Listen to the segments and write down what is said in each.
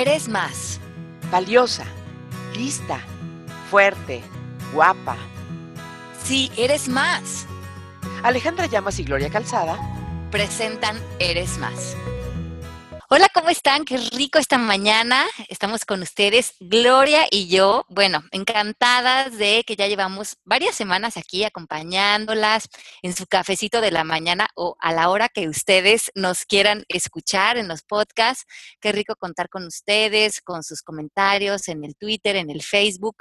eres más. Valiosa, lista, fuerte, guapa. Sí, eres más. Alejandra Llamas y Gloria Calzada presentan Eres más. Hola, ¿cómo están? Qué rico esta mañana. Estamos con ustedes, Gloria y yo. Bueno, encantadas de que ya llevamos varias semanas aquí acompañándolas en su cafecito de la mañana o a la hora que ustedes nos quieran escuchar en los podcasts. Qué rico contar con ustedes, con sus comentarios en el Twitter, en el Facebook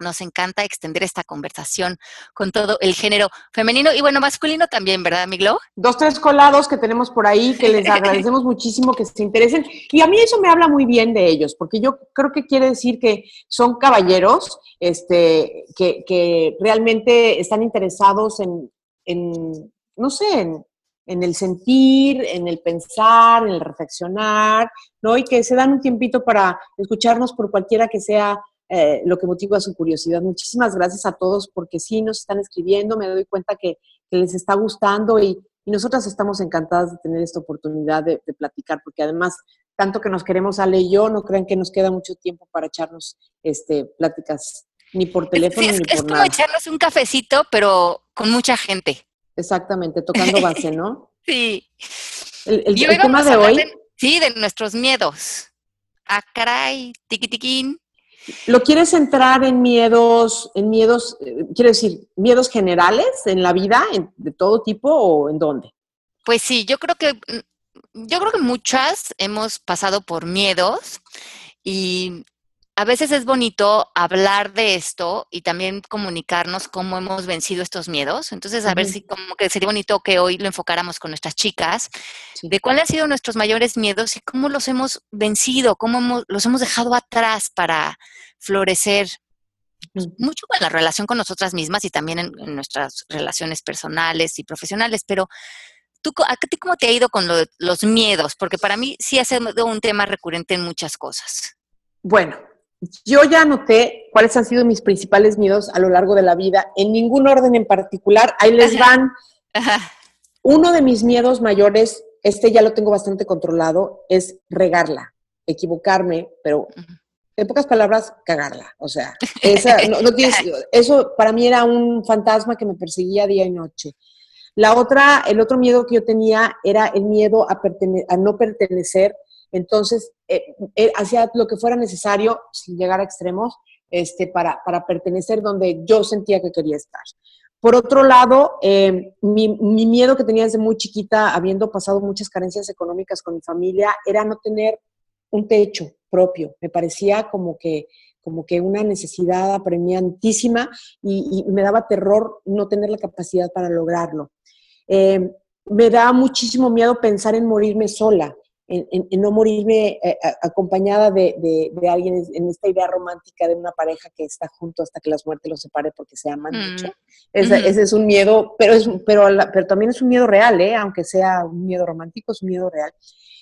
nos encanta extender esta conversación con todo el género femenino y bueno, masculino también, ¿verdad, Miglo? Dos, tres colados que tenemos por ahí que les agradecemos muchísimo que se interesen. Y a mí eso me habla muy bien de ellos, porque yo creo que quiere decir que son caballeros, este, que, que realmente están interesados en, en no sé, en, en el sentir, en el pensar, en el reflexionar, ¿no? Y que se dan un tiempito para escucharnos por cualquiera que sea eh, lo que motiva su curiosidad. Muchísimas gracias a todos porque sí nos están escribiendo, me doy cuenta que, les está gustando y, nosotras estamos encantadas de tener esta oportunidad de, platicar porque además, tanto que nos queremos Ale y yo, no crean que nos queda mucho tiempo para echarnos este, pláticas ni por teléfono ni por es como echarnos un cafecito, pero con mucha gente. Exactamente, tocando base, ¿no? sí. El, tema de hoy. sí, de nuestros miedos. Ah, caray, tiquitiquín. ¿Lo quieres centrar en miedos, en miedos, eh, quiero decir, miedos generales en la vida, de todo tipo o en dónde? Pues sí, yo creo que yo creo que muchas hemos pasado por miedos y a veces es bonito hablar de esto y también comunicarnos cómo hemos vencido estos miedos. Entonces, a ver si como que sería bonito que hoy lo enfocáramos con nuestras chicas, de cuáles han sido nuestros mayores miedos y cómo los hemos vencido, cómo los hemos dejado atrás para florecer mucho en la relación con nosotras mismas y también en, nuestras relaciones personales y profesionales. Pero, ¿tú, ¿a ti cómo te ha ido con los miedos? Porque para mí sí ha sido un tema recurrente en muchas cosas. Bueno, yo ya anoté cuáles han sido mis principales miedos a lo largo de la vida, en ningún orden en particular. Ahí les van. Uno de mis miedos mayores, este ya lo tengo bastante controlado, es regarla, equivocarme, pero en pocas palabras, cagarla. O sea, eso para mí era un fantasma que me perseguía día y noche. La otra, el otro miedo que yo tenía era el miedo a, a no pertenecer entonces, eh, eh, hacía lo que fuera necesario, sin llegar a extremos, este, para, para pertenecer donde yo sentía que quería estar. Por otro lado, eh, mi, mi, miedo que tenía desde muy chiquita, habiendo pasado muchas carencias económicas con mi familia, era no tener un techo propio. Me parecía como que, como que una necesidad apremiantísima y, y me daba terror no tener la capacidad para lograrlo. me da muchísimo miedo pensar en morirme sola en, no morirme eh, acompañada de, alguien en esta idea romántica de una pareja que está junto hasta que la muerte los separe porque se aman mm. mucho. Ese, es un miedo, pero, es, pero, pero también es un miedo real, ¿eh? aunque sea un miedo romántico, es un miedo real.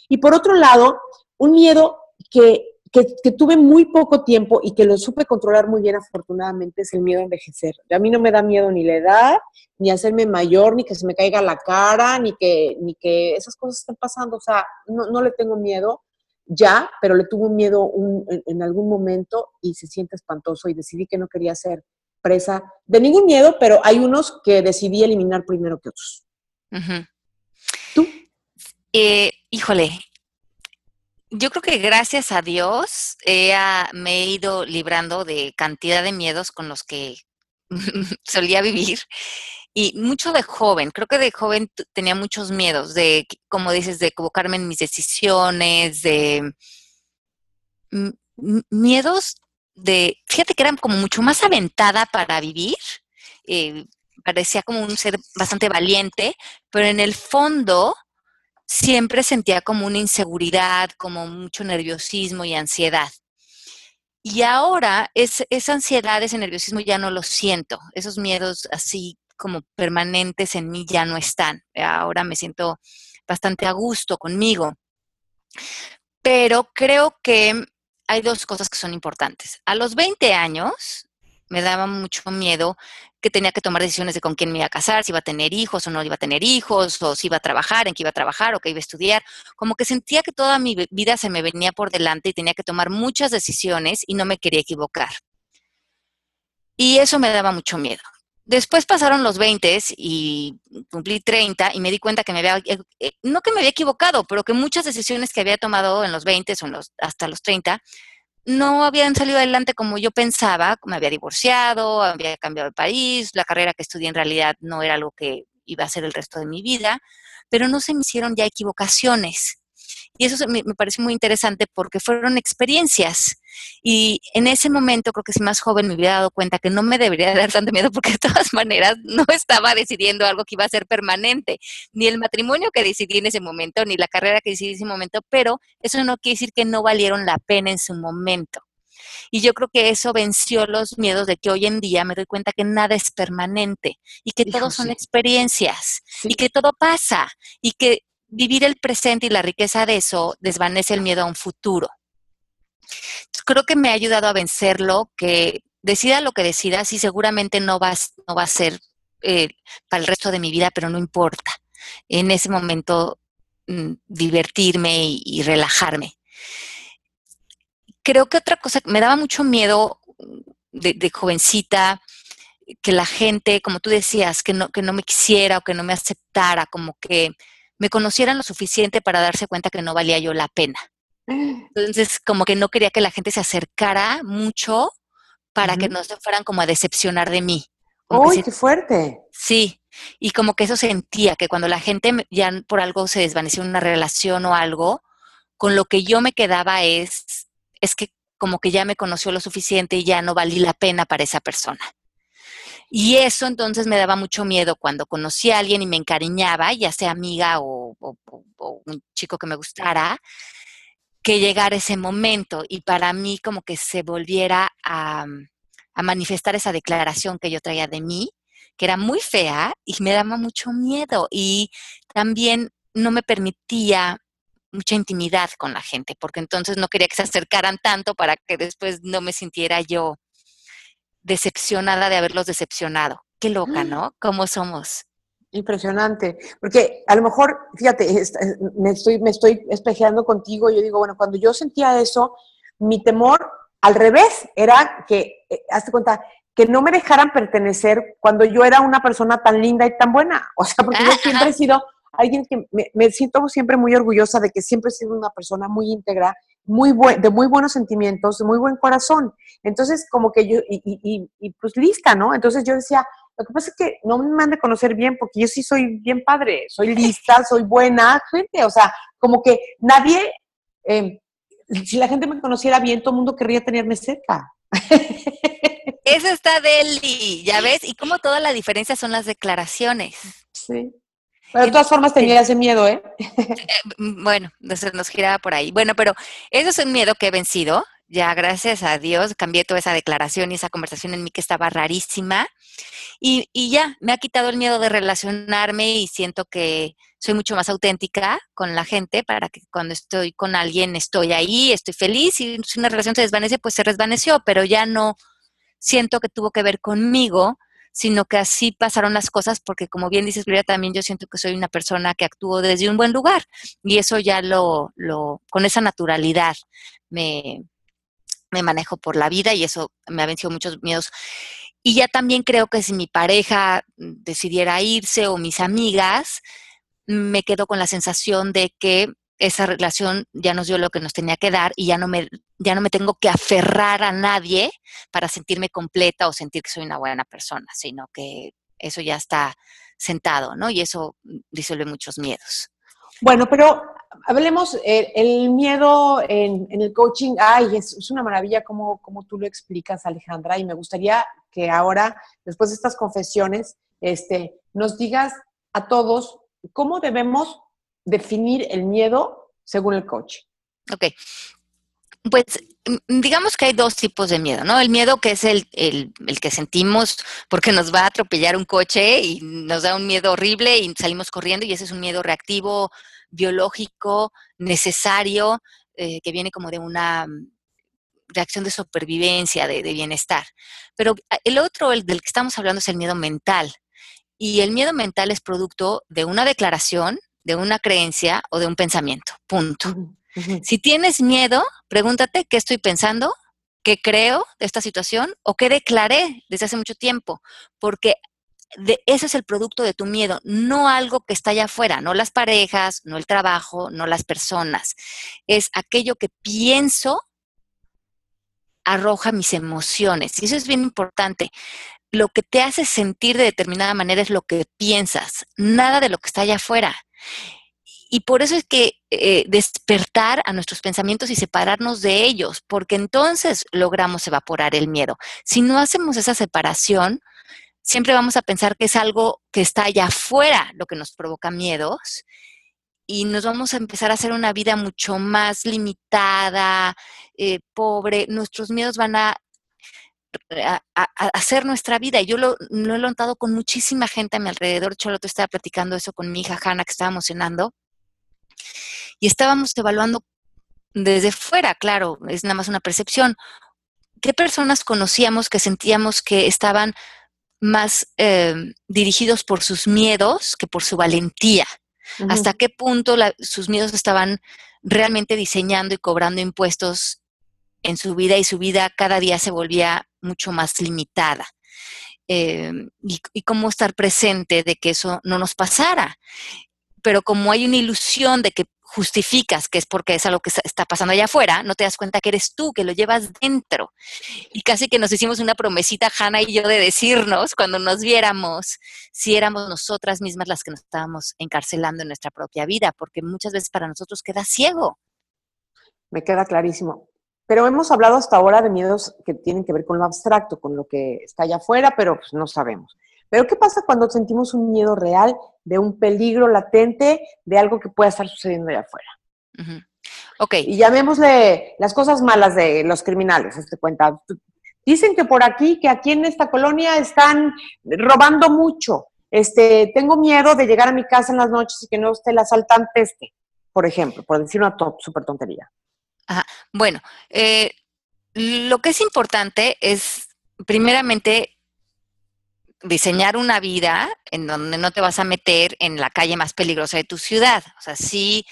Y por otro lado, un miedo que que, tuve muy poco tiempo y que lo supe controlar muy bien afortunadamente es el miedo a envejecer. A mí no me da miedo ni la edad, ni hacerme mayor, ni que se me caiga la cara, ni que, ni que esas cosas estén pasando. O sea, no, no le tengo miedo ya, pero le tuve un miedo en, algún momento y se siente espantoso y decidí que no quería ser presa de ningún miedo, pero hay unos que decidí eliminar primero que otros. ¿Tú? Eh, híjole, yo creo que gracias a Dios me he ido librando de cantidad de miedos con los que solía vivir. Y mucho de joven, creo que de joven tenía muchos miedos, de, como dices, de equivocarme en mis decisiones, de miedos de, fíjate que eran como mucho más aventada para vivir, eh, parecía como un ser bastante valiente, pero en el fondo siempre sentía como una inseguridad, como mucho nerviosismo y ansiedad. Y ahora esa ansiedad, ese nerviosismo ya no lo siento. Esos miedos así como permanentes en mí ya no están. Ahora me siento bastante a gusto conmigo. Pero creo que hay dos cosas que son importantes. A los 20 años, me daba mucho miedo que tenía que tomar decisiones de con quién me iba a casar, si iba a tener hijos o no iba a tener hijos, o si iba a trabajar, en qué iba a trabajar o qué iba a estudiar. Como que sentía que toda mi vida se me venía por delante y tenía que tomar muchas decisiones y no me quería equivocar. Y eso me daba mucho miedo. Después pasaron los 20 y cumplí 30 y me di cuenta que me había, eh, eh, no que me había equivocado, pero que muchas decisiones que había tomado en los 20 o hasta los 30 no habían salido adelante como yo pensaba, me había divorciado, había cambiado de país, la carrera que estudié en realidad no era algo que iba a ser el resto de mi vida, pero no se me hicieron ya equivocaciones. Y eso me, pareció muy interesante porque fueron experiencias. Y en ese momento, creo que si más joven me hubiera dado cuenta que no me debería dar tanto miedo porque de todas maneras no estaba decidiendo algo que iba a ser permanente, ni el matrimonio que decidí en ese momento, ni la carrera que decidí en ese momento, pero eso no quiere decir que no valieron la pena en su momento. Y yo creo que eso venció los miedos de que hoy en día me doy cuenta que nada es permanente y que todo son experiencias y que todo pasa y que vivir el presente y la riqueza de eso desvanece el miedo a un futuro. Creo que me ha ayudado a vencerlo, que decida lo que decida, sí seguramente no va, no va a ser eh, para el resto de mi vida, pero no importa. En ese momento mm, divertirme y, relajarme. Creo que otra cosa, me daba mucho miedo de, de, jovencita, que la gente, como tú decías, que no, que no me quisiera o que no me aceptara, como que me conocieran lo suficiente para darse cuenta que no valía yo la pena. Entonces, como que no quería que la gente se acercara mucho para que no se fueran como a decepcionar de mí. ¡Uy, qué fuerte! Sí, y como que eso sentía, que cuando la gente ya por algo se desvaneció en una relación o algo, con lo que yo me quedaba es, es que como que ya me conoció lo suficiente y ya no valí la pena para esa persona. Y eso entonces me daba mucho miedo cuando conocí a alguien y me encariñaba, ya sea amiga o, un chico que me gustara, que llegara ese momento y para mí como que se volviera a, a manifestar esa declaración que yo traía de mí, que era muy fea y me daba mucho miedo y también no me permitía mucha intimidad con la gente, porque entonces no quería que se acercaran tanto para que después no me sintiera yo decepcionada de haberlos decepcionado. Qué loca, mm. ¿no? ¿Cómo somos? Impresionante, porque a lo mejor, fíjate, me estoy, me estoy espejeando contigo, yo digo, bueno, cuando yo sentía eso, mi temor al revés era que, eh, hazte cuenta, que no me dejaran pertenecer cuando yo era una persona tan linda y tan buena. O sea, porque yo siempre he sido alguien que me, me, siento siempre muy orgullosa de que siempre he sido una persona muy íntegra muy de muy buenos sentimientos, de muy buen corazón. Entonces, como que yo, y, y, pues lista, ¿no? Entonces yo decía, lo que pasa es que no me han de conocer bien porque yo sí soy bien padre, soy lista, soy buena gente, o sea, como que nadie, em, si la gente me conociera bien, todo el mundo querría tenerme cerca. Eso está Deli, ya ves, y como toda la diferencia son las declaraciones. Sí. Pero de todas formas tenía ese miedo, ¿eh? eh mm, bueno, nos giraba por ahí. Bueno, pero eso es un miedo que he vencido. Ya, gracias a Dios, cambié toda esa declaración y esa conversación en mí que estaba rarísima. Y, y ya, me ha quitado el miedo de relacionarme y siento que soy mucho más auténtica con la gente para que cuando estoy con alguien estoy ahí, estoy feliz y si una relación se desvanece, pues se desvaneció, pero ya no siento que tuvo que ver conmigo, sino que así pasaron las cosas porque como bien dices, Gloria, también yo siento que soy una persona que actúo desde un buen lugar y eso ya lo, lo con esa naturalidad me, me manejo por la vida y eso me ha vencido muchos miedos. Y ya también creo que si mi pareja decidiera irse o mis amigas, me quedo con la sensación de que esa relación ya nos dio lo que nos tenía que dar y ya no me, ya no me tengo que aferrar a nadie para sentirme completa o sentir que soy una buena persona, sino que eso ya está sentado, ¿no? Y eso disuelve muchos miedos. Bueno, pero hablemos, eh, el miedo en, el coaching, ay, es, una maravilla como, como tú lo explicas, Alejandra, y me gustaría que ahora, después de estas confesiones, este, nos digas a todos cómo debemos definir el miedo según el coach. Ok. Pues mm, digamos que hay dos tipos de miedo, ¿no? El miedo que es el, el, que sentimos porque nos va a atropellar un coche y nos da un miedo horrible y salimos corriendo y ese es un miedo reactivo, biológico, necesario, eh, que viene como de una reacción de supervivencia, de, de, bienestar. Pero el otro, el del que estamos hablando, es el miedo mental. Y el miedo mental es producto de una declaración, de una creencia o de un pensamiento. Punto. Si tienes miedo, pregúntate qué estoy pensando, qué creo de esta situación o qué declaré desde hace mucho tiempo, porque de, ese es el producto de tu miedo, no algo que está allá afuera, no las parejas, no el trabajo, no las personas. Es aquello que pienso arroja mis emociones. Y eso es bien importante. Lo que te hace sentir de determinada manera es lo que piensas, nada de lo que está allá afuera. Y por eso es que eh, despertar a nuestros pensamientos y separarnos de ellos, porque entonces logramos evaporar el miedo. Si no hacemos esa separación, siempre vamos a pensar que es algo que está allá afuera lo que nos provoca miedos y nos vamos a empezar a hacer una vida mucho más limitada, eh, pobre. Nuestros miedos van a, hacer nuestra vida. Yo lo, he notado con muchísima gente a mi alrededor. Yo lo estaba platicando eso con mi hija Hanna, que estábamos cenando y estábamos evaluando desde fuera, claro, es nada más una percepción, qué personas conocíamos que sentíamos que estaban más eh, dirigidos por sus miedos que por su valentía. Hasta qué punto sus miedos estaban realmente diseñando y cobrando impuestos en su vida y su vida cada día se volvía mucho más limitada. Eh, y, y, cómo estar presente de que eso no nos pasara. Pero como hay una ilusión de que justificas que es porque es algo que está pasando allá afuera, no te das cuenta que eres tú, que lo llevas dentro. Y casi que nos hicimos una promesita, Hanna y yo, de decirnos cuando nos viéramos si éramos nosotras mismas las que nos estábamos encarcelando en nuestra propia vida, porque muchas veces para nosotros queda ciego. Me queda clarísimo. Pero hemos hablado hasta ahora de miedos que tienen que ver con lo abstracto, con lo que está allá afuera, pero pues no sabemos. Pero ¿qué pasa cuando sentimos un miedo real de un peligro latente, de algo que pueda estar sucediendo allá afuera? Ok. Y llamémosle las cosas malas de los criminales, este cuenta. Dicen que por aquí, que aquí en esta colonia están robando mucho. Este, tengo miedo de llegar a mi casa en las noches y que no esté el asaltante este, por ejemplo, por decir una súper tontería. Ajá. Bueno, eh, lo que es importante es, primeramente, diseñar una vida en donde no te vas a meter en la calle más peligrosa de tu ciudad. O sea, sí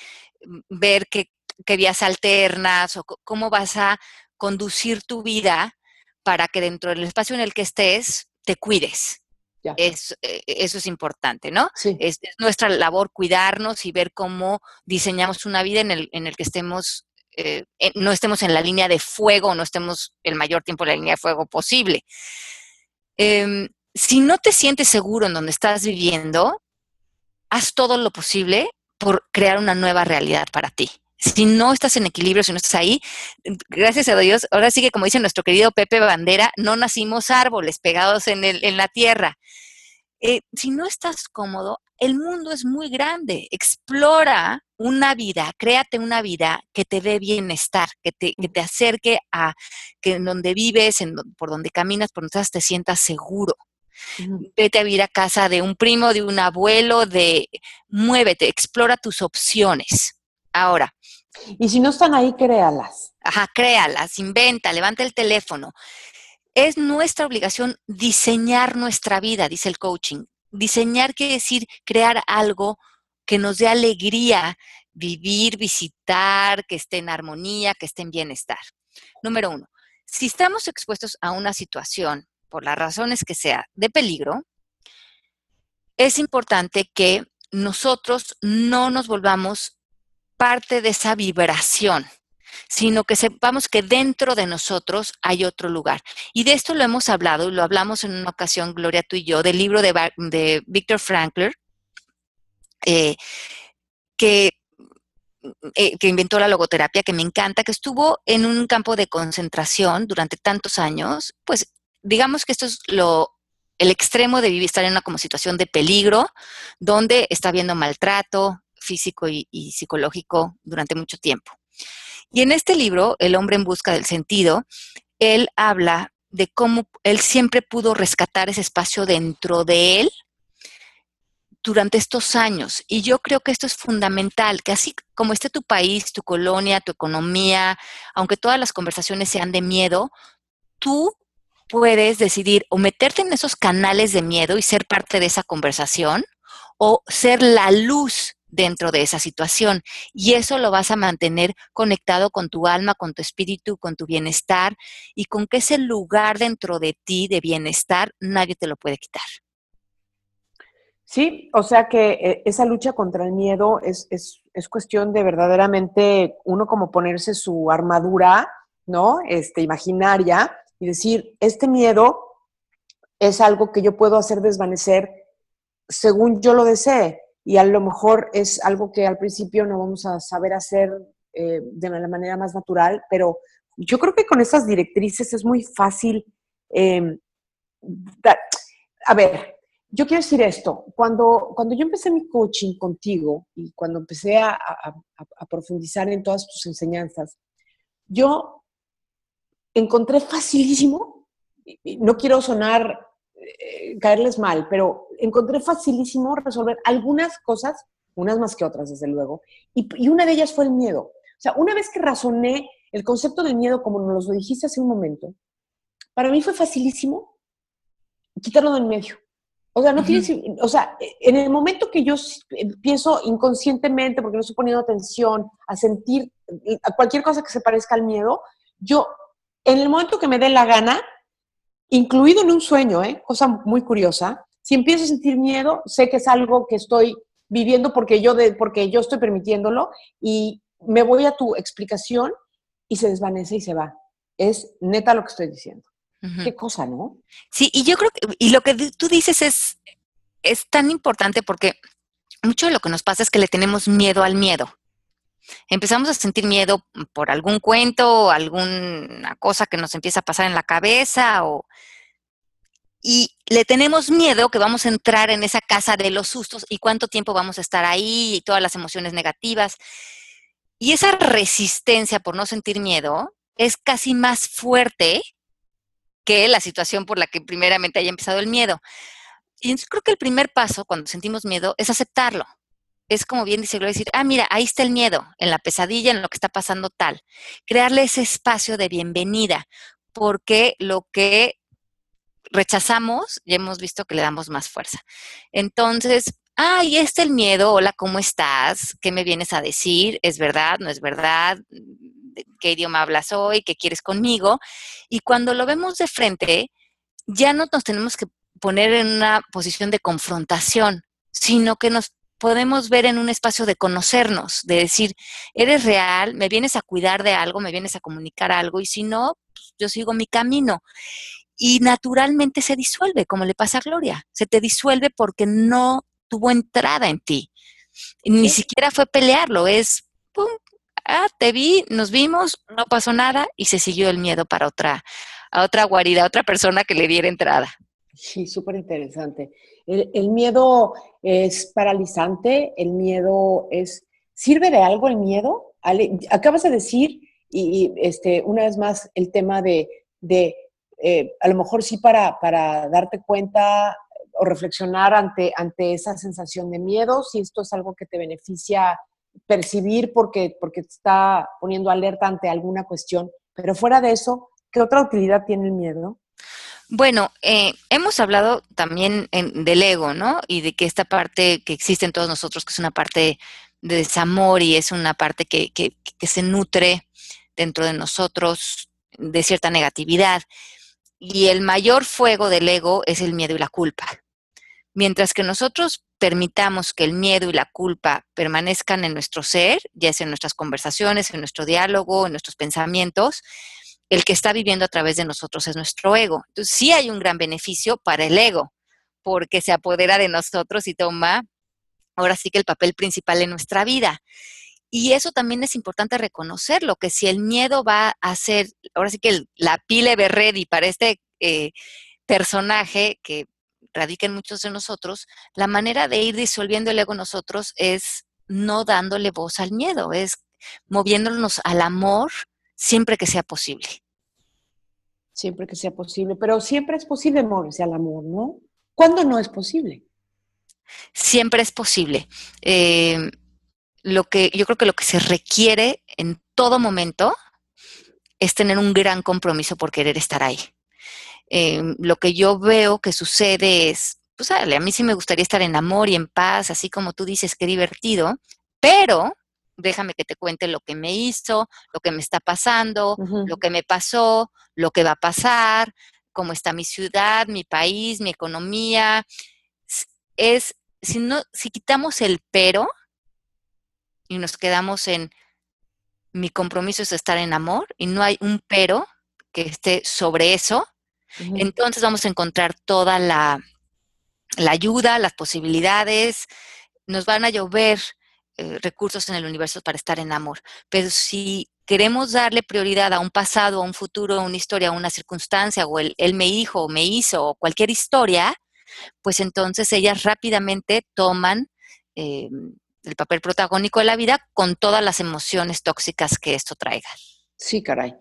mm, ver qué, vías alternas o cómo vas a conducir tu vida para que dentro del espacio en el que estés te cuides. Es, eh, eso es importante, ¿no? Es, nuestra labor cuidarnos y ver cómo diseñamos una vida en el, en el que estemos, eh, no estemos en la línea de fuego, no estemos el mayor tiempo en la línea de fuego posible. Em, si no te sientes seguro en donde estás viviendo, haz todo lo posible por crear una nueva realidad para ti. Si no estás en equilibrio, si no estás ahí, gracias a Dios, ahora sí que como dice nuestro querido Pepe Bandera, no nacimos árboles pegados en, en la tierra. Eh, si no estás cómodo, el mundo es muy grande. Explora una vida, créate una vida que te dé bienestar, que te, que te acerque a que en donde vives, en, por donde caminas, por donde estás, te sientas seguro. Vete a vivir a casa de un primo, de un abuelo, de muévete, explora tus opciones. Ahora. Y si no están ahí, créalas. Ajá, créalas, inventa, levanta el teléfono. Es nuestra obligación diseñar nuestra vida, dice el coaching. Diseñar quiere decir crear algo que nos dé alegría, vivir, visitar, que esté en armonía, que esté en bienestar. Número uno, si estamos expuestos a una situación por las razones que sea, de peligro, es importante que nosotros no nos volvamos parte de esa vibración, sino que sepamos que dentro de nosotros hay otro lugar. Y de esto lo hemos hablado, y lo hablamos en una ocasión, Gloria, tú y yo, del libro de, de Víctor Frankler, eh, que, eh, que inventó la logoterapia, que me encanta, que estuvo en un campo de concentración durante tantos años, pues digamos que esto es lo, el extremo de vivir, estar en una como situación de peligro, donde está habiendo maltrato físico y, psicológico durante mucho tiempo. Y en este libro, El hombre en busca del sentido, él habla de cómo él siempre pudo rescatar ese espacio dentro de él durante estos años. Y yo creo que esto es fundamental, que así como esté tu país, tu colonia, tu economía, aunque todas las conversaciones sean de miedo, tú puedes decidir o meterte en esos canales de miedo y ser parte de esa conversación o ser la luz dentro de esa situación. Y eso lo vas a mantener conectado con tu alma, con tu espíritu, con tu bienestar y con que ese lugar dentro de ti de bienestar nadie te lo puede quitar. Sí, o sea que eh, esa lucha contra el miedo es, es, es, cuestión de verdaderamente uno como ponerse su armadura, ¿no? Este, imaginaria y decir, este miedo es algo que yo puedo hacer desvanecer según yo lo desee. Y a lo mejor es algo que al principio no vamos a saber hacer eh, de la manera más natural, pero yo creo que con esas directrices es muy fácil. Em, a ver, yo quiero decir esto, cuando, cuando yo empecé mi coaching contigo y cuando empecé a, a profundizar en todas tus enseñanzas, yo encontré facilísimo, no quiero sonar, eh, caerles mal, pero encontré facilísimo resolver algunas cosas, unas más que otras, desde luego, y, una de ellas fue el miedo. O sea, una vez que razoné el concepto del miedo, como nos lo dijiste hace un momento, para mí fue facilísimo quitarlo del medio. O sea, no tienes, o sea, en el momento que yo pienso inconscientemente, porque no estoy poniendo atención a sentir a cualquier cosa que se parezca al miedo, yo en el momento que me dé la gana, incluido en un sueño, ¿eh? cosa muy curiosa, si empiezo a sentir miedo, sé que es algo que estoy viviendo porque yo, de, porque yo estoy permitiéndolo y me voy a tu explicación y se desvanece y se va. Es neta lo que estoy diciendo. Qué cosa, ¿no? Sí, y yo creo que, y lo que tú dices es, es tan importante porque mucho de lo que nos pasa es que le tenemos miedo al miedo empezamos a sentir miedo por algún cuento, alguna cosa que nos empieza a pasar en la cabeza o y le tenemos miedo que vamos a entrar en esa casa de los sustos y cuánto tiempo vamos a estar ahí y todas las emociones negativas. Y esa resistencia por no sentir miedo es casi más fuerte que la situación por la que primeramente haya empezado el miedo. Y creo que el primer paso cuando sentimos miedo es aceptarlo es como bien dice Gloria, decir, ah, mira, ahí está el miedo, en la pesadilla, en lo que está pasando tal. Crearle ese espacio de bienvenida, porque lo que rechazamos, ya hemos visto que le damos más fuerza. Entonces, ah, ahí está el miedo, hola, ¿cómo estás? ¿Qué me vienes a decir? ¿Es verdad? ¿No es verdad? ¿Qué idioma hablas hoy? ¿Qué quieres conmigo? Y cuando lo vemos de frente, ya no nos tenemos que poner en una posición de confrontación, sino que nos podemos ver en un espacio de conocernos, de decir, eres real, me vienes a cuidar de algo, me vienes a comunicar algo, y si no, pues, yo sigo mi camino. Y naturalmente se disuelve, como le pasa a Gloria, se te disuelve porque no tuvo entrada en ti. Ni siquiera fue pelearlo, es, pum, ah, te vi, nos vimos, no pasó nada y se siguió el miedo para otra, a otra guarida, a otra persona que le diera entrada. Sí, súper interesante. El, miedo es paralizante, el miedo es... ¿Sirve de algo el miedo? acabas de decir, y, este, una vez más, el tema de, de eh, a lo mejor sí para, para darte cuenta o reflexionar ante, ante esa sensación de miedo, si esto es algo que te beneficia percibir porque, porque te está poniendo alerta ante alguna cuestión. Pero fuera de eso, ¿qué otra utilidad tiene el miedo? Bueno, eh, hemos hablado también del ego, ¿no? Y de que esta parte que existe en todos nosotros, que es una parte de desamor y es una parte que, que, que se nutre dentro de nosotros de cierta negatividad. Y el mayor fuego del ego es el miedo y la culpa. Mientras que nosotros permitamos que el miedo y la culpa permanezcan en nuestro ser, ya sea en nuestras conversaciones, en nuestro diálogo, en nuestros pensamientos, el que está viviendo a través de nosotros es nuestro ego. Entonces sí hay un gran beneficio para el ego, porque se apodera de nosotros y toma ahora sí que el papel principal en nuestra vida. Y eso también es importante reconocerlo, que si el miedo va a ser, ahora sí que la pile ready para este eh, personaje que radica en muchos de nosotros, la manera de ir disolviendo el ego nosotros es no dándole voz al miedo, es moviéndonos al amor siempre que sea posible. Siempre que sea posible, pero siempre es posible moverse al amor, ¿no? ¿Cuándo no es posible? siempre es posible. Eh, lo que, yo creo que lo que se requiere en todo momento es tener un gran compromiso por querer estar ahí. Eh, lo que yo veo que sucede es, pues a mí sí me gustaría estar en amor y en paz, así como tú dices, qué divertido, pero déjame que te cuente lo que me hizo, lo que me está pasando, lo que me pasó, lo que va a pasar, cómo está mi ciudad, mi país, mi economía. Es, si no, si quitamos el pero y nos quedamos en mi compromiso es estar en amor y no hay un pero que esté sobre eso, entonces vamos a encontrar toda la, la ayuda, las posibilidades, nos van a llover eh, recursos en el universo para estar en amor. Pero si queremos darle prioridad a un pasado, a un futuro, a una historia, a una circunstancia, o él, me dijo, o me hizo, o cualquier historia, pues entonces ellas rápidamente toman eh, el papel protagónico de la vida con todas las emociones tóxicas que esto traiga. Sí, caray.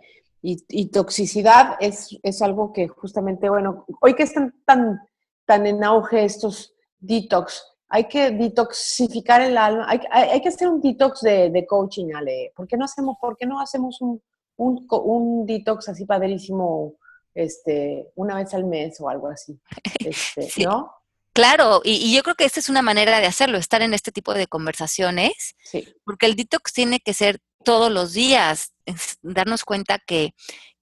Y, toxicidad es, es, algo que justamente, bueno, hoy que están tan, tan en auge estos detox, hay que detoxificar el alma, hay, hay, que hacer un detox de, de, coaching, Ale. ¿Por qué no hacemos, por qué no hacemos un, un, un, detox así padrísimo este, una vez al mes o algo así? Este, ¿No? Claro, y, yo creo que esta es una manera de hacerlo, estar en este tipo de conversaciones, sí. porque el detox tiene que ser todos los días, darnos cuenta que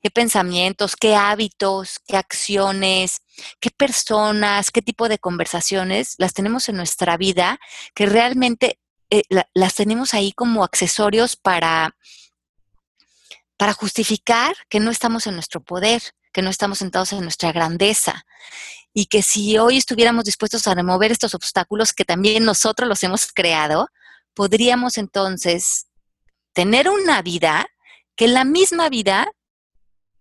qué pensamientos, qué hábitos, qué acciones, qué personas, qué tipo de conversaciones las tenemos en nuestra vida que realmente eh, las tenemos ahí como accesorios para, para justificar que no estamos en nuestro poder, que no estamos sentados en nuestra grandeza. Y que si hoy estuviéramos dispuestos a remover estos obstáculos que también nosotros los hemos creado, podríamos entonces tener una vida que la misma vida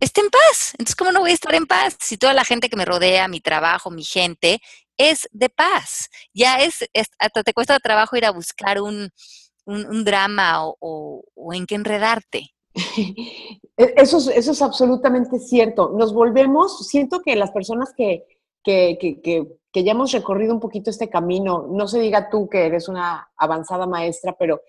esté en paz. Entonces, ¿cómo no voy a estar en paz si toda la gente que me rodea, mi trabajo, mi gente, es de paz? Ya es, hasta te cuesta trabajo ir a buscar un, drama o, en qué enredarte. E, eso es, eso es absolutamente cierto. Nos volvemos, siento que las personas que, que, que, que, ya hemos recorrido un poquito este camino, no se diga tú que eres una avanzada maestra, pero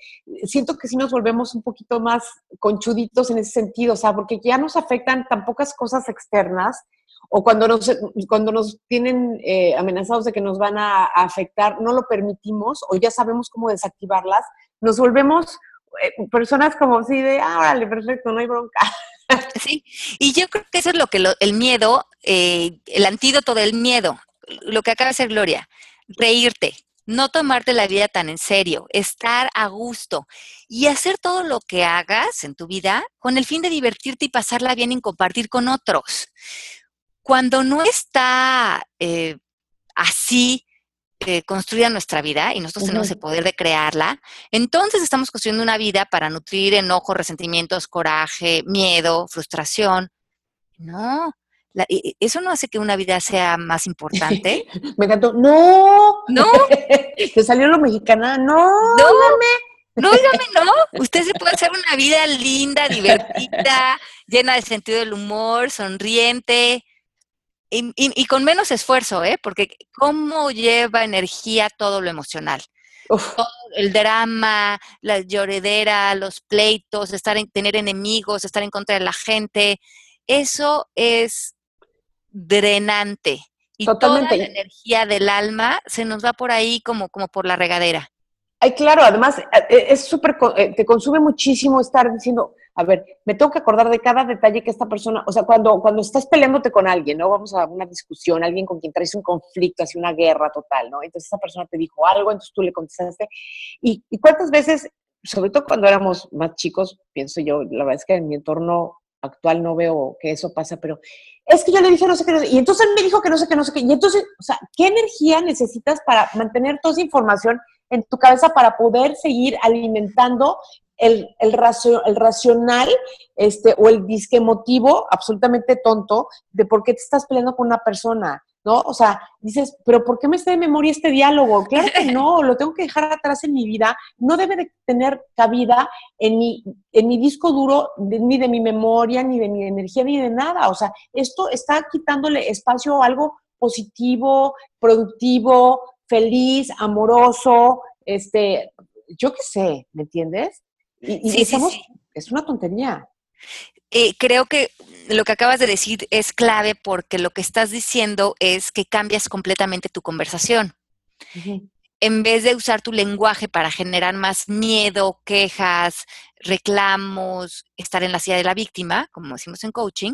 siento que sí nos volvemos un poquito más conchuditos en ese sentido, o sea, porque ya nos afectan tan pocas cosas externas o cuando nos, cuando nos tienen eh, amenazados de que nos van a, afectar, no lo permitimos o ya sabemos cómo desactivarlas, nos volvemos eh, personas como así de, ah, vale, perfecto, no hay bronca. Sí, y yo creo que eso es lo que el miedo, eh, el antídoto del miedo, lo que acaba de hacer Gloria, reírte, no tomarte la vida tan en serio, estar a gusto y hacer todo lo que hagas en tu vida con el fin de divertirte y pasarla bien y compartir con otros. Cuando no está eh, así, eh, construida nuestra vida y nosotros tenemos el poder de crearla, entonces estamos construyendo una vida para nutrir enojo, resentimientos, coraje, miedo, frustración. No, eso no hace que una vida sea más importante. Me encantó. No. No. Te salió lo mexicana. No. No. No, dígame, no. Usted se puede hacer una vida linda, divertida, llena de sentido del humor, sonriente, y, con menos esfuerzo, ¿eh? Porque cómo lleva energía todo lo emocional. el drama, la lloredera, los pleitos, estar en, tener enemigos, estar en contra de la gente, eso es drenante. Y toda la energía del alma se nos va por ahí como, como por la regadera. Ay, claro, además eh, eh, es súper, eh, te consume muchísimo estar diciendo, a ver, me tengo que acordar de cada detalle que esta persona, o sea, cuando, cuando estás peleándote con alguien, ¿no? Vamos a una discusión, alguien con quien traes un conflicto, así una guerra total, ¿no? Entonces esa persona te dijo algo, entonces tú le contestaste. Y, y cuántas veces, sobre todo cuando éramos más chicos, pienso yo, la verdad es que en mi entorno actual no veo que eso pasa, pero es que yo le dije no sé qué, y entonces me dijo que no sé qué, no sé qué, y entonces, o sea, ¿qué energía necesitas para mantener toda esa información en tu cabeza para poder seguir alimentando el, el, el racional este, o el disque motivo absolutamente tonto de por qué te estás peleando con una persona? ¿No? O sea, dices, pero ¿por qué me está de memoria este diálogo? Claro que no, lo tengo que dejar atrás en mi vida, no debe de tener cabida en mi, en mi disco duro, ni de mi memoria, ni de mi energía, ni de nada. O sea, esto está quitándole espacio a algo positivo, productivo, feliz, amoroso, este, yo qué sé, ¿me entiendes? Y, y es una tontería. Eh, creo que lo que acabas de decir es clave porque lo que estás diciendo es que cambias completamente tu conversación. En vez de usar tu lenguaje para generar más miedo, quejas, reclamos, estar en la silla de la víctima, como decimos en coaching,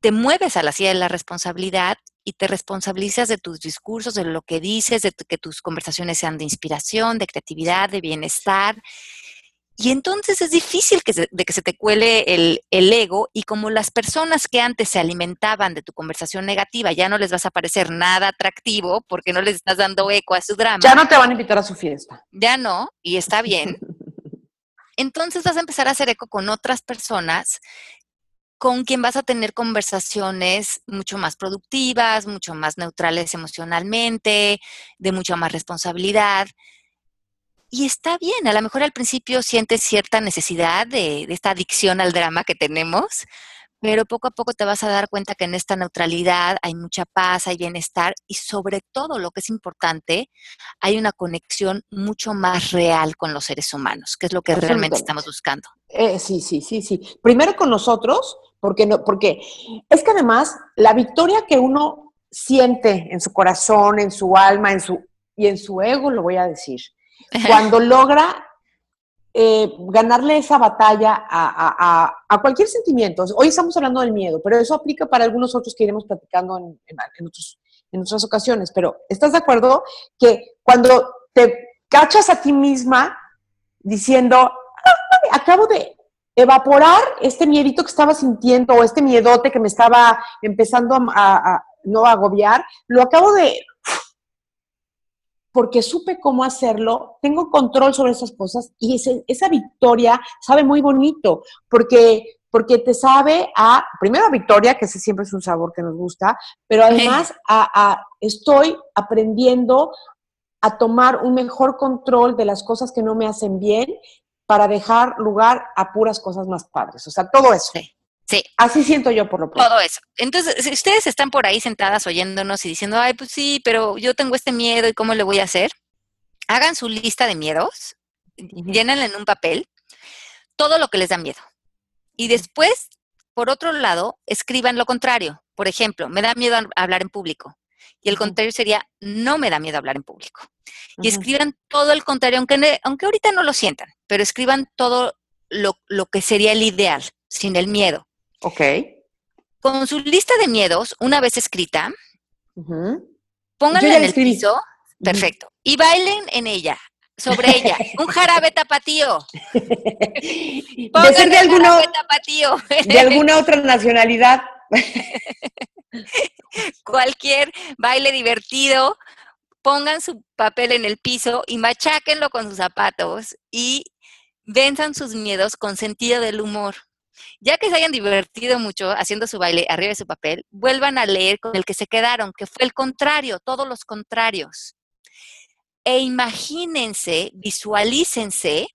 te mueves a la silla de la responsabilidad y te responsabilizas de tus discursos, de lo que dices, de que tus conversaciones sean de inspiración, de creatividad, de bienestar y entonces es difícil que de que se te cuele el, el, ego y como las personas que antes se alimentaban de tu conversación negativa ya no les vas a parecer nada atractivo porque no les estás dando eco a su drama. Ya no te van a invitar a su fiesta. Ya no, y está bien. Entonces vas a empezar a hacer eco con otras personas con quien vas a tener conversaciones mucho más productivas, mucho más neutrales emocionalmente, de mucha más responsabilidad. Y está bien, a lo mejor al principio sientes cierta necesidad de, esta adicción al drama que tenemos, pero poco a poco te vas a dar cuenta que en esta neutralidad hay mucha paz, hay bienestar y sobre todo lo que es importante, hay una conexión mucho más real con los seres humanos, que es lo que realmente estamos buscando. Eh, sí, sí, sí, sí. Primero con nosotros, porque, no, porque es que además la victoria que uno siente en su corazón, en su alma, en su, y en su ego, lo voy a decir, cuando logra eh, ganarle esa batalla a, cualquier sentimiento. Hoy estamos hablando del miedo, pero eso aplica para algunos otros que iremos platicando en, en, otras ocasiones. Pero ¿estás de acuerdo que cuando te cachas a ti misma diciendo, acabo de evaporar este miedito que estaba sintiendo o este miedote que me estaba empezando a, a no agobiar, lo acabo de porque supe cómo hacerlo, tengo control sobre esas cosas y esa victoria sabe muy bonito, porque, porque te sabe a, primero a victoria, que ese siempre es un sabor que nos gusta, pero además a, estoy aprendiendo a tomar un mejor control de las cosas que no me hacen bien para dejar lugar a puras cosas más padres. O sea, todo eso. Sí. Así siento yo por lo pronto. Todo eso. Entonces, si ustedes están por ahí sentadas oyéndonos y diciendo, ay, pues sí, pero yo tengo este miedo y cómo le voy a hacer, hagan su lista de miedos, llénenla en un papel, todo lo que les da miedo. Y después, por otro lado, escriban lo contrario. Por ejemplo, me da miedo hablar en público. Y el contrario sería, no me da miedo hablar en público. Y escriban todo el contrario, aunque, aunque ahorita no lo sientan, pero escriban todo lo, lo que sería el ideal, sin el miedo. Ok. Con su lista de miedos, una vez escrita, pónganla en el piso, perfecto, y bailen en ella, sobre ella, un jarabe tapatío. de ser de, alguna, tapatío. de alguna otra nacionalidad. Cualquier baile divertido, pongan su papel en el piso y macháquenlo con sus zapatos y venzan sus miedos con sentido del humor. Ya que se hayan divertido mucho haciendo su baile arriba de su papel, vuelvan a leer con el que se quedaron, que fue el contrario, todos los contrarios. E imagínense, visualícense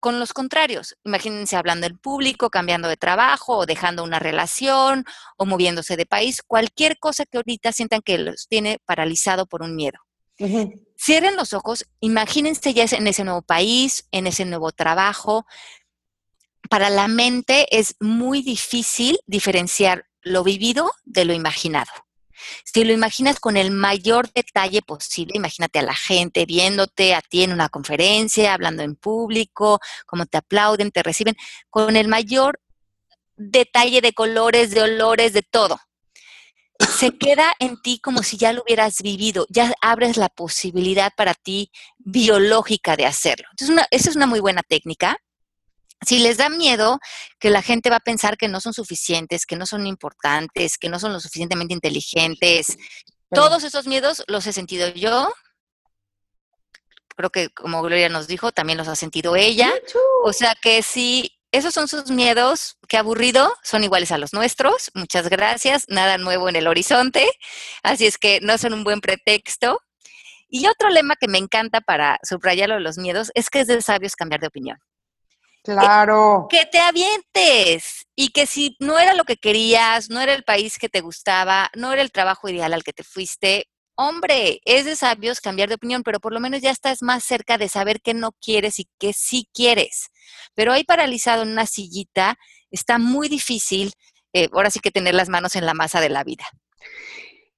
con los contrarios. Imagínense hablando en público, cambiando de trabajo, o dejando una relación, o moviéndose de país, cualquier cosa que ahorita sientan que los tiene paralizado por un miedo. Cierren los ojos, imagínense ya en ese nuevo país, en ese nuevo trabajo, para la mente es muy difícil diferenciar lo vivido de lo imaginado. Si lo imaginas con el mayor detalle posible, imagínate a la gente viéndote a ti en una conferencia, hablando en público, cómo te aplauden, te reciben, con el mayor detalle de colores, de olores, de todo. Se queda en ti como si ya lo hubieras vivido, ya abres la posibilidad para ti biológica de hacerlo. Entonces, esa es una muy buena técnica si les da miedo que la gente va a pensar que no son suficientes, que no son importantes, que no son lo suficientemente inteligentes, todos esos miedos los he sentido yo. Creo que como Gloria nos dijo, también los ha sentido ella. O sea que si esos son sus miedos, qué aburrido, son iguales a los nuestros. Muchas gracias, nada nuevo en el horizonte. Así es que no son un buen pretexto. Y otro lema que me encanta para subrayarlo de los miedos es que es de sabios cambiar de opinión. Claro. Que, te avientes y que si no era lo que querías, no era el país que te gustaba, no era el trabajo ideal al que te fuiste, hombre, es de sabios cambiar de opinión, pero por lo menos ya estás más cerca de saber qué no quieres y qué sí quieres. Pero ahí paralizado en una sillita está muy difícil, eh, ahora sí que tener las manos en la masa de la vida.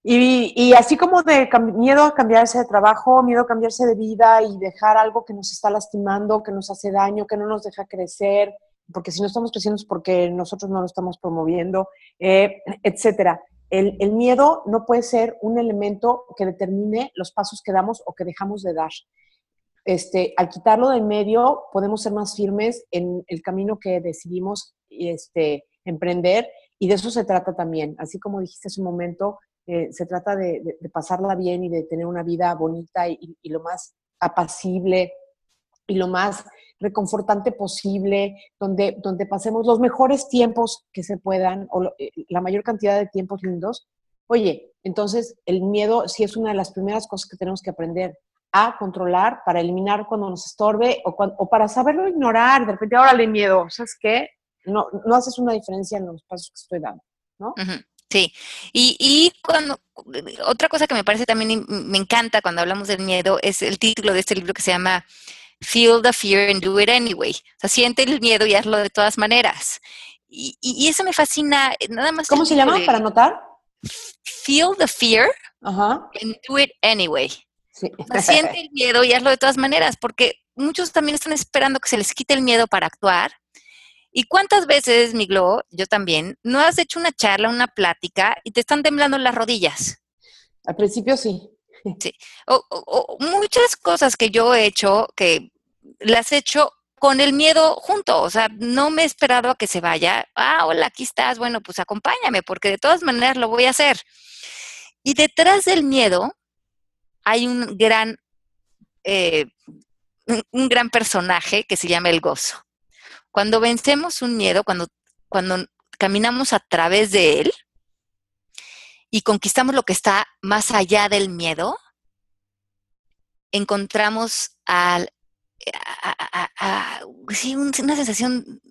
Y, así como de miedo a cambiarse de trabajo, miedo a cambiarse de vida y dejar algo que nos está lastimando, que nos hace daño, que no nos deja crecer, porque si no estamos creciendo es porque nosotros no lo estamos promoviendo, eh, etcétera. El, el, miedo no puede ser un elemento que determine los pasos que damos o que dejamos de dar. Este, al quitarlo del medio, podemos ser más firmes en el camino que decidimos este, emprender y de eso se trata también. Así como dijiste hace un momento, eh, se trata de, pasarla bien y de tener una vida bonita y, lo más apacible y lo más reconfortante posible, donde, donde pasemos los mejores tiempos que se puedan o eh, la mayor cantidad de tiempos lindos. Oye, entonces el miedo sí es una de las primeras cosas que tenemos que aprender a controlar para eliminar cuando nos estorbe o, o para saberlo ignorar. De repente, ahora le miedo, ¿sabes qué? No, no haces una diferencia en los pasos que estoy dando, ¿no? Sí, y, y cuando, otra cosa que me parece también, me encanta cuando hablamos del miedo, es el título de este libro que se llama Feel the Fear and Do It Anyway. O sea, siente el miedo y hazlo de todas maneras. Y, y, eso me fascina, eh, nada más. ¿Cómo se llama para anotar? Feel the Fear and Do It Anyway. Sí. siente el miedo y hazlo de todas maneras, porque muchos también están esperando que se les quite el miedo para actuar ¿Y cuántas veces, Miglo, yo también, no has hecho una charla, una plática y te están temblando las rodillas? Al principio sí. Sí. O, muchas cosas que yo he hecho que las he hecho con el miedo junto, o sea, no me he esperado a que se vaya. Ah, hola, aquí estás, bueno, pues acompáñame, porque de todas maneras lo voy a hacer. Y detrás del miedo hay un gran, eh, un gran personaje que se llama el gozo. Cuando vencemos un miedo, cuando, cuando caminamos a través de él y conquistamos lo que está más allá del miedo, encontramos al, una sensación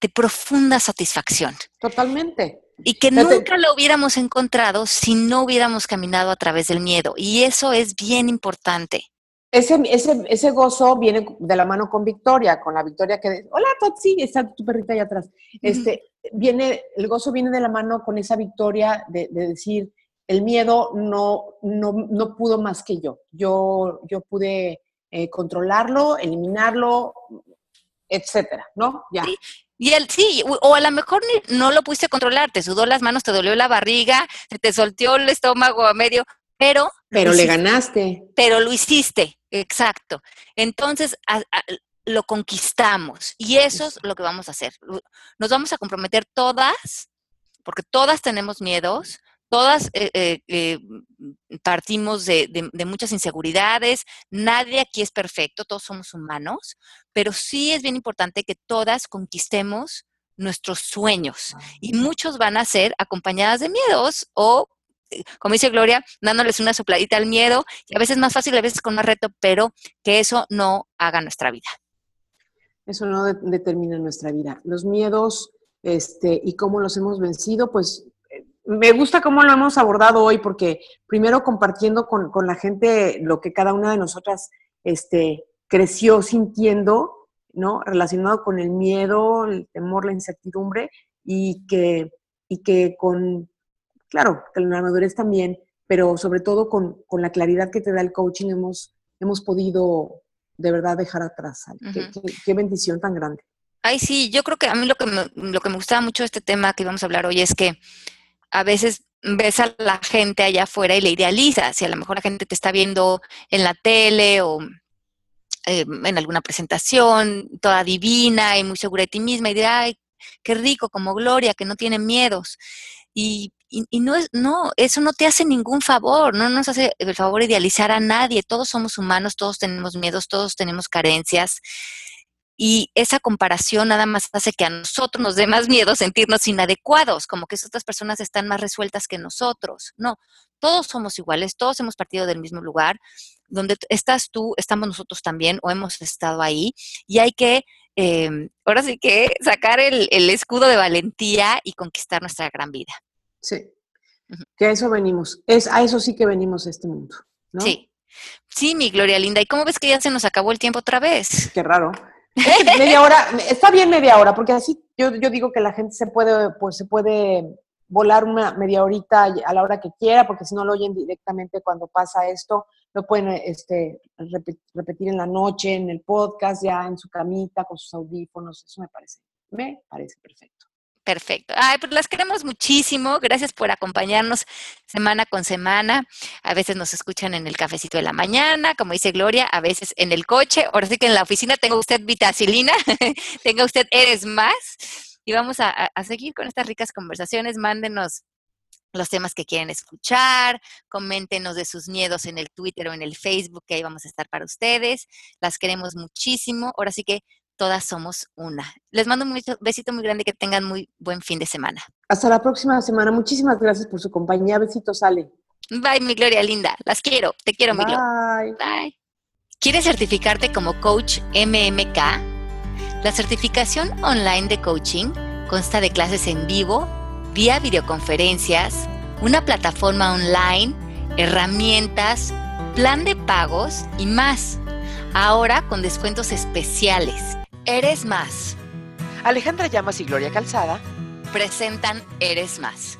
de profunda satisfacción. Totalmente. Y que nunca lo hubiéramos encontrado si no hubiéramos caminado a través del miedo. Y eso es bien importante ese, ese, ese, gozo viene de la mano con Victoria, con la Victoria que, hola Totsi, está tu perrita allá atrás. Este, viene, el gozo viene de la mano con esa victoria de, decir, el miedo no, no, no, pudo más que yo. Yo, yo pude eh, controlarlo, eliminarlo, etcétera, ¿no? Ya. Y el, sí, o a lo mejor no lo pudiste controlar, te sudó las manos, te dolió la barriga, se te solteó el estómago a medio, pero... Pero le ganaste. Pero lo hiciste, exacto. Entonces, lo conquistamos y eso es lo que vamos a hacer. Nos vamos a comprometer todas, porque todas tenemos miedos, todas eh, eh, eh, partimos de, muchas inseguridades, nadie aquí es perfecto, todos somos humanos, pero sí es bien importante que todas conquistemos nuestros sueños y muchos van a ser acompañadas de miedos o como dice Gloria, dándoles una sopladita al miedo, y a veces más fácil, a veces con más reto, pero que eso no haga nuestra vida. Eso no determina nuestra vida. Los miedos este, y cómo los hemos vencido, pues eh, me gusta cómo lo hemos abordado hoy, porque primero compartiendo con, con la gente lo que cada una de nosotras este, creció sintiendo, ¿no? Relacionado con el miedo, el temor, la incertidumbre, y que, y que con claro, con la madurez también, pero sobre todo con, la claridad que te da el coaching hemos, hemos podido de verdad dejar atrás. qué, bendición tan grande. Ay, sí, yo creo que a mí lo que, me, lo que me gustaba mucho de este tema que vamos a hablar hoy es que a veces ves a la gente allá afuera y le idealizas, si a lo mejor la gente te está viendo en la tele o eh, en alguna presentación, toda divina y muy segura de ti misma, y dirá, ay, qué rico, como Gloria, que no tiene miedos. Y, y, no es, no, eso no te hace ningún favor, no nos hace el favor idealizar a nadie. Todos somos humanos, todos tenemos miedos, todos tenemos carencias. Y esa comparación nada más hace que a nosotros nos dé más miedo sentirnos inadecuados, como que esas otras personas están más resueltas que nosotros. No, todos somos iguales, todos hemos partido del mismo lugar. Donde estás tú, estamos nosotros también, o hemos estado ahí. Y hay que, em, ahora sí que, sacar el escudo de valentía y conquistar nuestra gran vida. Sí. Que a eso venimos. Es, a eso sí que venimos a este mundo. ¿no? Sí. Sí, mi Gloria Linda. ¿Y cómo ves que ya se nos acabó el tiempo otra vez? Qué raro. media hora, está bien media hora, porque así yo, yo digo que la gente se puede, pues se puede volar una media horita a la hora que quiera, porque si no lo oyen directamente cuando pasa esto, lo pueden este, repetir en la noche, en el podcast, ya en su camita, con sus audífonos. Eso me parece, me parece perfecto. Perfecto. Ay, pues las queremos muchísimo. Gracias por acompañarnos semana con semana. A veces nos escuchan en el cafecito de la mañana, como dice Gloria, a veces en el coche. Ahora sí que en la oficina tenga usted vitacilina, tenga usted Eres Más. Y vamos a, a seguir con estas ricas conversaciones. Mándenos los temas que quieren escuchar, coméntenos de sus miedos en el Twitter o en el Facebook, que ahí vamos a estar para ustedes. Las queremos muchísimo. Ahora sí que todas somos una. Les mando un besito muy grande que tengan muy buen fin de semana. Hasta la próxima semana. Muchísimas gracias por su compañía. Besitos, Ale. Bye, mi Gloria linda. Las quiero. Te quiero, mi Gloria. Bye. ¿Quieres certificarte como coach MMK? La certificación online de coaching consta de clases en vivo, vía videoconferencias, una plataforma online, herramientas, plan de pagos y más. Ahora con descuentos especiales. Eres más. Alejandra Llamas y Gloria Calzada presentan Eres más.